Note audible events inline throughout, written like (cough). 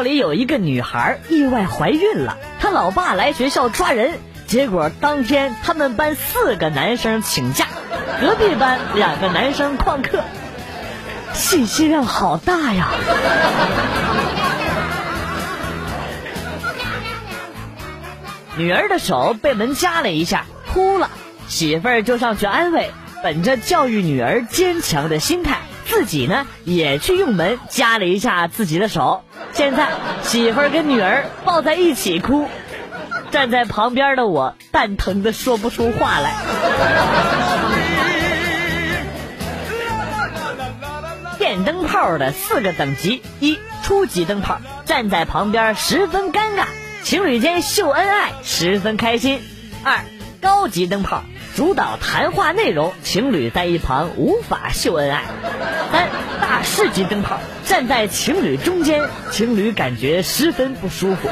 里有一个女孩意外怀孕了，她老爸来学校抓人，结果当天他们班四个男生请假，隔壁班两个男生旷课，信息量好大呀！女儿的手被门夹了一下，哭了，媳妇儿就上去安慰，本着教育女儿坚强的心态。自己呢也去用门夹了一下自己的手，现在媳妇儿跟女儿抱在一起哭，站在旁边的我蛋疼的说不出话来。电灯泡的四个等级：一、初级灯泡，站在旁边十分尴尬，情侣间秀恩爱十分开心；二、高级灯泡。主导谈话内容，情侣在一旁无法秀恩爱。三大师级灯泡站在情侣中间，情侣感觉十分不舒服。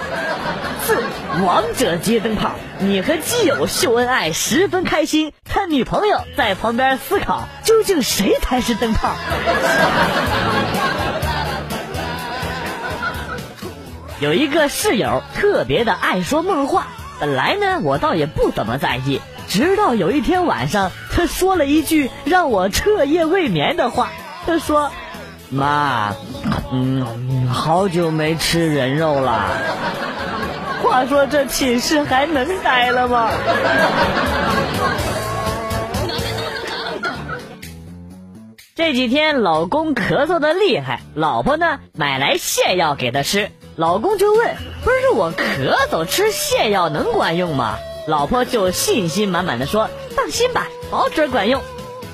四王者级灯泡，你和基友秀恩爱十分开心，他女朋友在旁边思考究竟谁才是灯泡。有一个室友特别的爱说梦话，本来呢我倒也不怎么在意。直到有一天晚上，他说了一句让我彻夜未眠的话。他说：“妈，嗯，好久没吃人肉了。”话说这寝室还能待了吗？这几天老公咳嗽的厉害，老婆呢买来泻药给他吃，老公就问：“不是我咳嗽吃泻药能管用吗？”老婆就信心满满的说：“放心吧，保准管用。”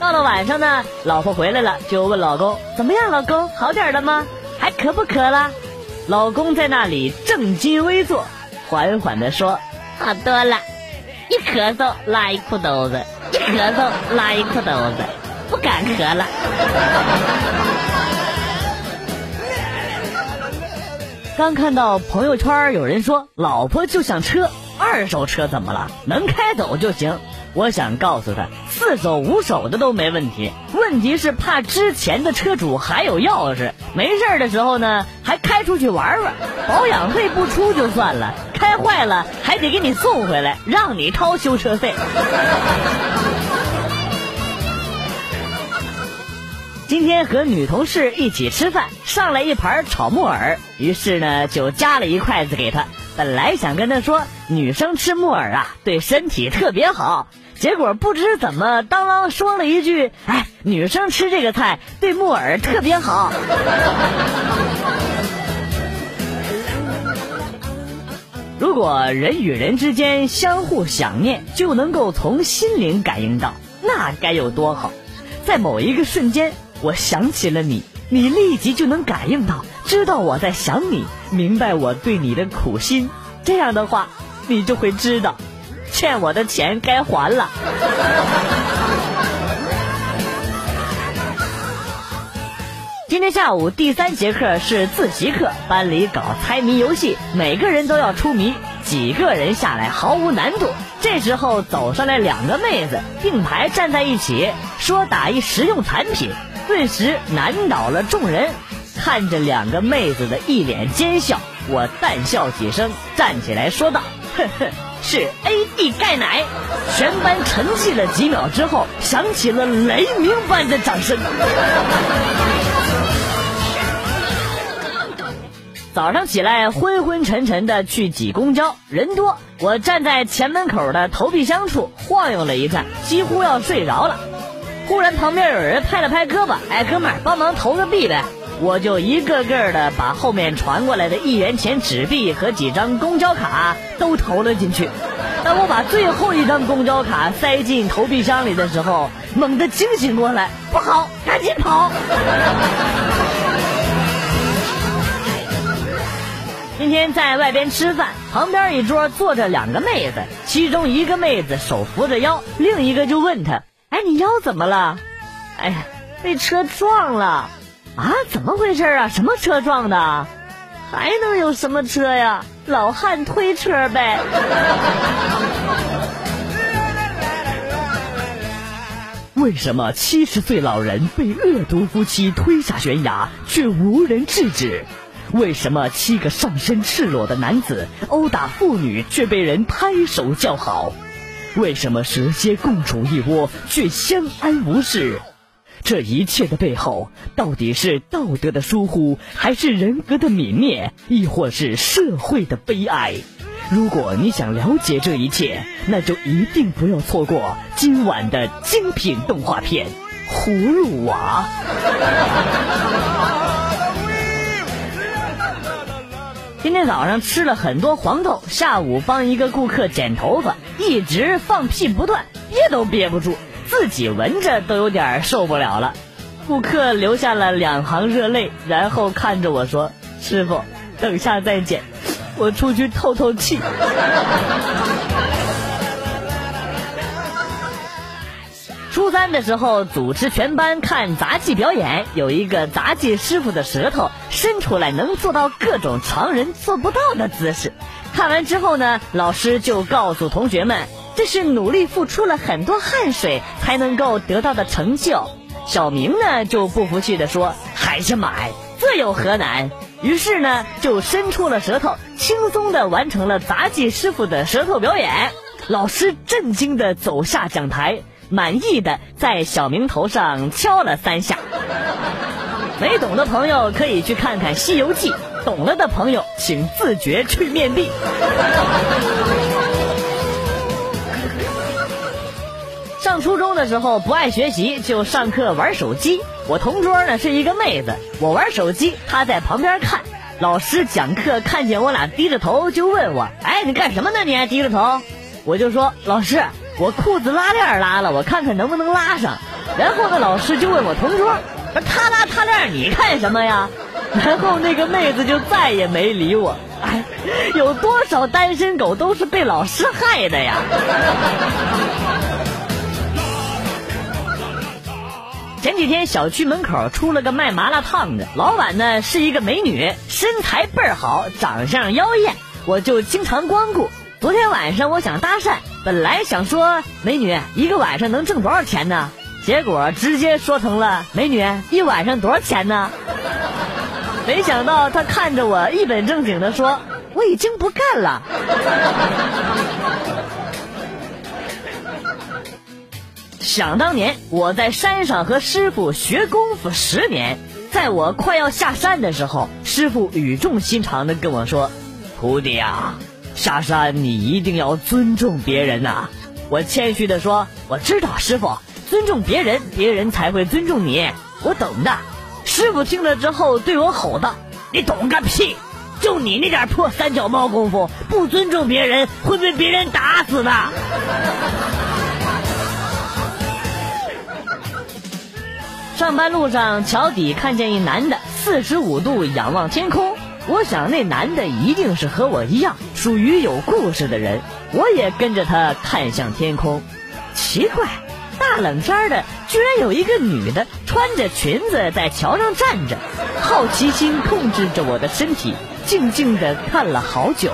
到了晚上呢，老婆回来了，就问老公：“怎么样，老公，好点了吗？还咳不咳了？”老公在那里正襟危坐，缓缓的说：“好多了，一咳嗽拉一裤兜子，一咳嗽拉一裤兜子，不敢咳了。”刚看到朋友圈有人说：“老婆就像车。”二手车怎么了？能开走就行。我想告诉他，四手五手的都没问题。问题是怕之前的车主还有钥匙，没事的时候呢还开出去玩玩。保养费不出就算了，开坏了还得给你送回来，让你掏修车费。今天和女同事一起吃饭，上来一盘炒木耳，于是呢就夹了一筷子给她。本来想跟他说女生吃木耳啊对身体特别好，结果不知怎么当啷说了一句：“哎，女生吃这个菜对木耳特别好。”如果人与人之间相互想念就能够从心灵感应到，那该有多好！在某一个瞬间，我想起了你。你立即就能感应到，知道我在想你，明白我对你的苦心。这样的话，你就会知道，欠我的钱该还了。(laughs) 今天下午第三节课是自习课，班里搞猜谜游戏，每个人都要出谜，几个人下来毫无难度。这时候走上来两个妹子，并排站在一起，说打一实用产品。顿时难倒了众人，看着两个妹子的一脸奸笑，我淡笑几声，站起来说道：“呵呵，是 AD 钙奶。”全班沉寂了几秒之后，响起了雷鸣般的掌声。早上起来昏昏沉沉的去挤公交，人多，我站在前门口的投币箱处晃悠了一阵，几乎要睡着了。忽然，旁边有人拍了拍胳膊，哎，哥们儿，帮忙投个币呗！我就一个个的把后面传过来的一元钱纸币和几张公交卡都投了进去。当我把最后一张公交卡塞进投币箱里的时候，猛地惊醒过来，不好，赶紧跑！(laughs) 今天在外边吃饭，旁边一桌坐着两个妹子，其中一个妹子手扶着腰，另一个就问她。哎，你腰怎么了？哎呀，被车撞了！啊，怎么回事啊？什么车撞的？还能有什么车呀？老汉推车呗。为什么七十岁老人被恶毒夫妻推下悬崖却无人制止？为什么七个上身赤裸的男子殴打妇女却被人拍手叫好？为什么蛇蝎共处一窝却相安无事？这一切的背后，到底是道德的疏忽，还是人格的泯灭，亦或是社会的悲哀？如果你想了解这一切，那就一定不要错过今晚的精品动画片《葫芦娃》。今天早上吃了很多黄豆，下午帮一个顾客剪头发，一直放屁不断，憋都憋不住。自己闻着都有点受不了了，顾客流下了两行热泪，然后看着我说：“师傅，等下再剪，我出去透透气。” (laughs) 初三的时候，组织全班看杂技表演，有一个杂技师傅的舌头伸出来，能做到各种常人做不到的姿势。看完之后呢，老师就告诉同学们。这是努力付出了很多汗水才能够得到的成就。小明呢就不服气的说：“还是买，这有何难？”于是呢就伸出了舌头，轻松的完成了杂技师傅的舌头表演。老师震惊的走下讲台，满意的在小明头上敲了三下。没懂的朋友可以去看看《西游记》，懂了的朋友请自觉去面壁。上初中的时候不爱学习，就上课玩手机。我同桌呢是一个妹子，我玩手机，她在旁边看。老师讲课看见我俩低着头，就问我：“哎，你干什么呢？你还低着头？”我就说：“老师，我裤子拉链拉了，我看看能不能拉上。”然后呢，老师就问我同桌：“他拉他链，你看什么呀？” (laughs) 然后那个妹子就再也没理我。哎，有多少单身狗都是被老师害的呀！(laughs) 前几天小区门口出了个卖麻辣烫的，老板呢是一个美女，身材倍儿好，长相妖艳，我就经常光顾。昨天晚上我想搭讪，本来想说美女一个晚上能挣多少钱呢？结果直接说成了美女一晚上多少钱呢？(laughs) 没想到他看着我一本正经的说我已经不干了。想当年，我在山上和师傅学功夫十年，在我快要下山的时候，师傅语重心长的跟我说：“徒弟啊，下山你一定要尊重别人呐。”我谦虚的说：“我知道，师傅，尊重别人，别人才会尊重你，我懂的。”师傅听了之后对我吼道：“你懂个屁！就你那点破三脚猫功夫，不尊重别人会被别人打死的。”上班路上，桥底看见一男的四十五度仰望天空。我想那男的一定是和我一样属于有故事的人。我也跟着他看向天空。奇怪，大冷天的，居然有一个女的穿着裙子在桥上站着。好奇心控制着我的身体，静静的看了好久。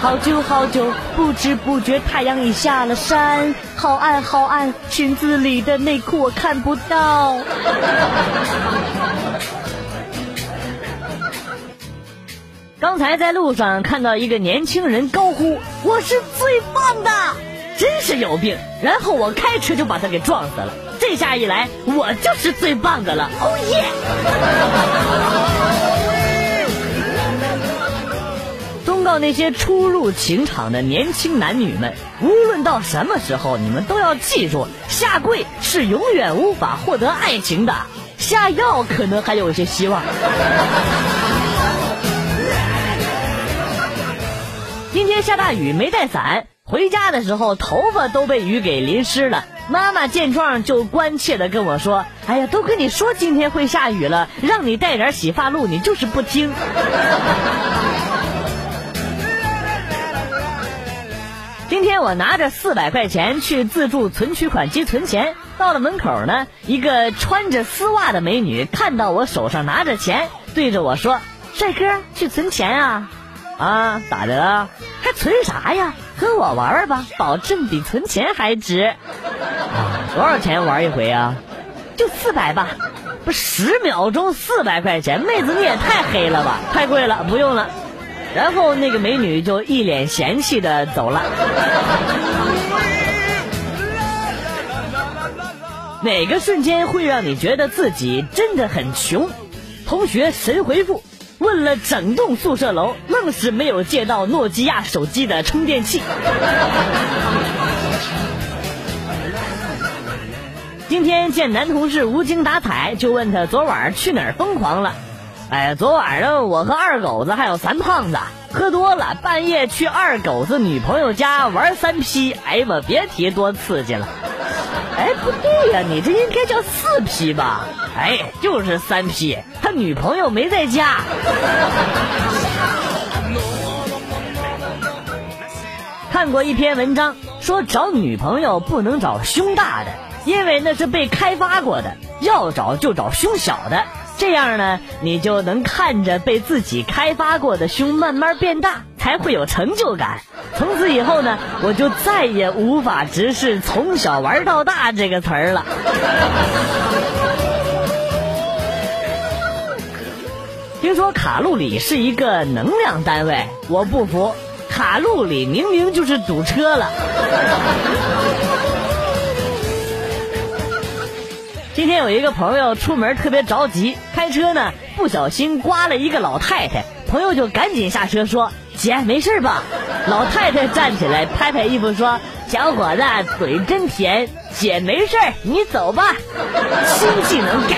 好久好久，不知不觉太阳已下了山，好暗好暗，裙子里的内裤我看不到。刚才在路上看到一个年轻人高呼：“我是最棒的！”真是有病。然后我开车就把他给撞死了。这下一来，我就是最棒的了。哦耶！忠告那些初入情场的年轻男女们，无论到什么时候，你们都要记住，下跪是永远无法获得爱情的，下药可能还有一些希望。今天下大雨，没带伞，回家的时候头发都被雨给淋湿了。妈妈见状就关切的跟我说：“哎呀，都跟你说今天会下雨了，让你带点洗发露，你就是不听。” (laughs) 今天我拿着四百块钱去自助存取款机存钱，到了门口呢，一个穿着丝袜的美女看到我手上拿着钱，对着我说：“帅哥，去存钱啊？啊，咋的了？还存啥呀？和我玩玩吧，保证比存钱还值。多少钱玩一回啊？就四百吧。不十秒钟四百块钱，妹子你也太黑了吧，太贵了，不用了。然后那个美女就一脸嫌弃的走了。哪个瞬间会让你觉得自己真的很穷？同学神回复，问了整栋宿舍楼，愣是没有借到诺基亚手机的充电器。今天见男同事无精打采，就问他昨晚去哪儿疯狂了。哎呀，昨晚上我和二狗子还有三胖子喝多了，半夜去二狗子女朋友家玩三 P。哎呀妈，别提多刺激了！不对呀，你这应该叫四 P 吧？哎，就是三 P，他女朋友没在家。看过一篇文章，说找女朋友不能找胸大的，因为那是被开发过的，要找就找胸小的。这样呢，你就能看着被自己开发过的胸慢慢变大，才会有成就感。从此以后呢，我就再也无法直视“从小玩到大”这个词儿了。听说卡路里是一个能量单位，我不服，卡路里明明就是堵车了。今天有一个朋友出门特别着急，开车呢不小心刮了一个老太太，朋友就赶紧下车说：“姐没事吧？”老太太站起来拍拍衣服说：“小伙子嘴真甜，姐没事你走吧。”新技能 get。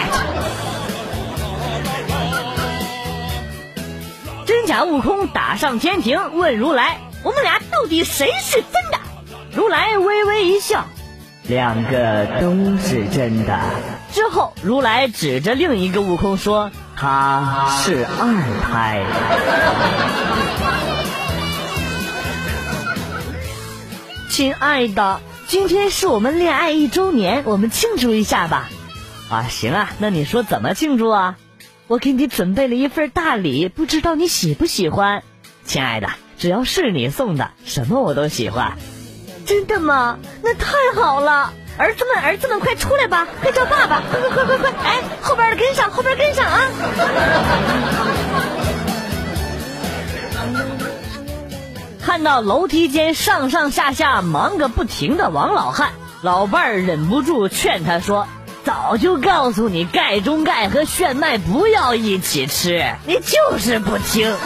真假悟空打上天庭问如来：“我们俩到底谁是真的？”如来微微一笑。两个都是真的。之后，如来指着另一个悟空说：“他是二胎。”亲爱的，今天是我们恋爱一周年，我们庆祝一下吧。啊，行啊，那你说怎么庆祝啊？我给你准备了一份大礼，不知道你喜不喜欢？亲爱的，只要是你送的，什么我都喜欢。真的吗？那太好了！儿子们，儿子们，快出来吧！快叫爸爸！快快快快快！哎，后边的跟上，后边跟上啊！看到楼梯间上上下下忙个不停的王老汉，老伴儿忍不住劝他说：“早就告诉你，钙中钙和炫迈不要一起吃，你就是不听。(laughs) ”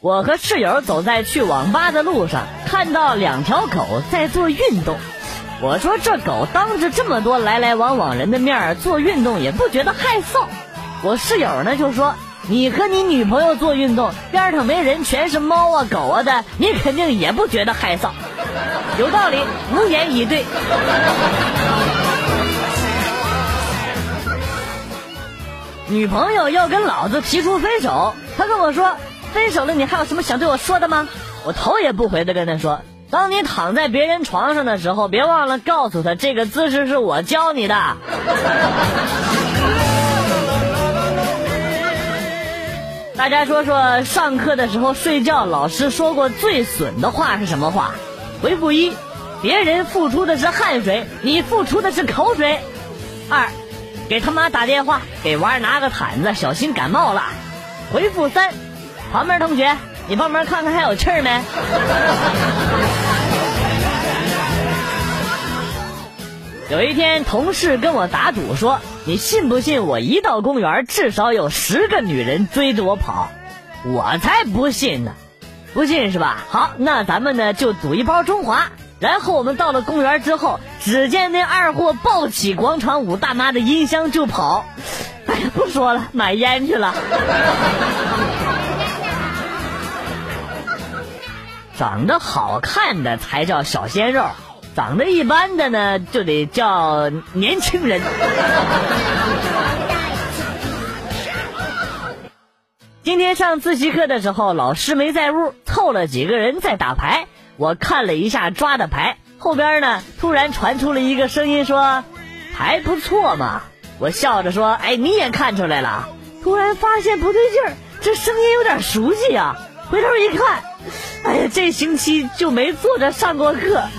我和室友走在去网吧的路上，看到两条狗在做运动。我说这狗当着这么多来来往往人的面做运动也不觉得害臊。我室友呢就说：“你和你女朋友做运动，边上没人，全是猫啊狗啊的，你肯定也不觉得害臊。”有道理，无言以对。女朋友要跟老子提出分手，他跟我说。分手了，你还有什么想对我说的吗？我头也不回的跟他说：“当你躺在别人床上的时候，别忘了告诉他这个姿势是我教你的。”大家说说，上课的时候睡觉，老师说过最损的话是什么话？回复一：别人付出的是汗水，你付出的是口水。二：给他妈打电话，给娃拿个毯子，小心感冒了。回复三。旁边同学，你帮忙看看还有气儿没？(laughs) 有一天，同事跟我打赌说：“你信不信我一到公园，至少有十个女人追着我跑？”我才不信呢！不信是吧？好，那咱们呢就赌一包中华。然后我们到了公园之后，只见那二货抱起广场舞大妈的音箱就跑。哎呀，不说了，买烟去了。(laughs) 长得好看的才叫小鲜肉，长得一般的呢就得叫年轻人。今天上自习课的时候，老师没在屋，凑了几个人在打牌。我看了一下抓的牌，后边呢突然传出了一个声音说：“还不错嘛。”我笑着说：“哎，你也看出来了？”突然发现不对劲儿，这声音有点熟悉啊！回头一看。哎呀，这星期就没坐着上过课。(laughs)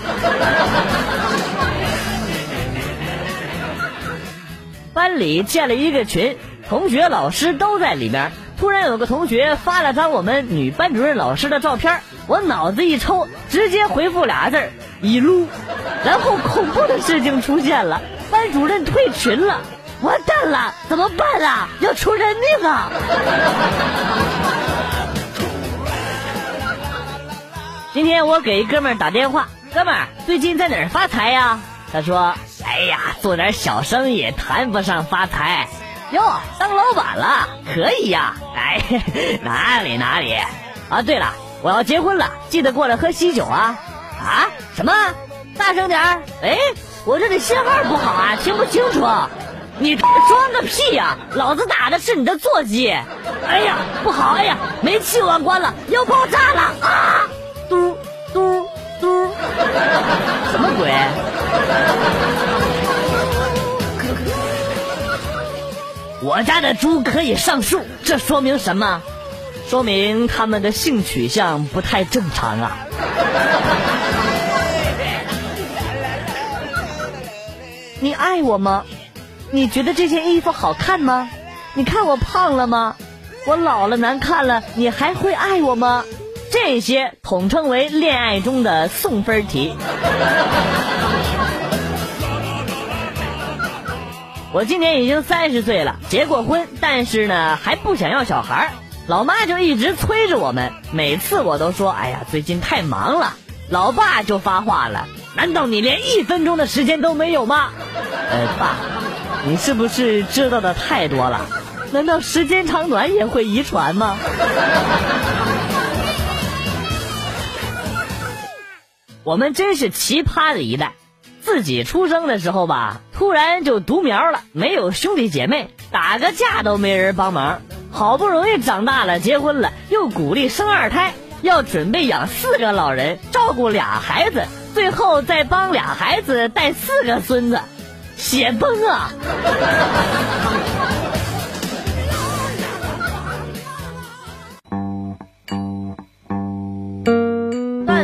班里建了一个群，同学、老师都在里面。突然有个同学发了张我们女班主任老师的照片，我脑子一抽，直接回复俩字儿“一撸”，然后恐怖的事情出现了，班主任退群了，完蛋了，怎么办啊？要出人命啊！今天我给一哥们儿打电话，哥们儿最近在哪儿发财呀？他说：“哎呀，做点小生意谈不上发财。”哟，当老板了，可以呀！哎，(laughs) 哪里哪里。啊，对了，我要结婚了，记得过来喝喜酒啊！啊？什么？大声点儿！哎，我这里信号不好啊，听不清楚。你装个屁呀！老子打的是你的座机。哎呀，不好！哎呀，煤气忘关了，要爆炸了！啊！鬼？我家的猪可以上树，这说明什么？说明他们的性取向不太正常啊！你爱我吗？你觉得这件衣服好看吗？你看我胖了吗？我老了难看了，你还会爱我吗？这些统称为恋爱中的送分题。我今年已经三十岁了，结过婚，但是呢还不想要小孩。老妈就一直催着我们，每次我都说：“哎呀，最近太忙了。”老爸就发话了：“难道你连一分钟的时间都没有吗？”呃，爸，你是不是知道的太多了？难道时间长短也会遗传吗？我们真是奇葩的一代。自己出生的时候吧，突然就独苗了，没有兄弟姐妹，打个架都没人帮忙。好不容易长大了，结婚了，又鼓励生二胎，要准备养四个老人，照顾俩孩子，最后再帮俩孩子带四个孙子，血崩啊！(laughs)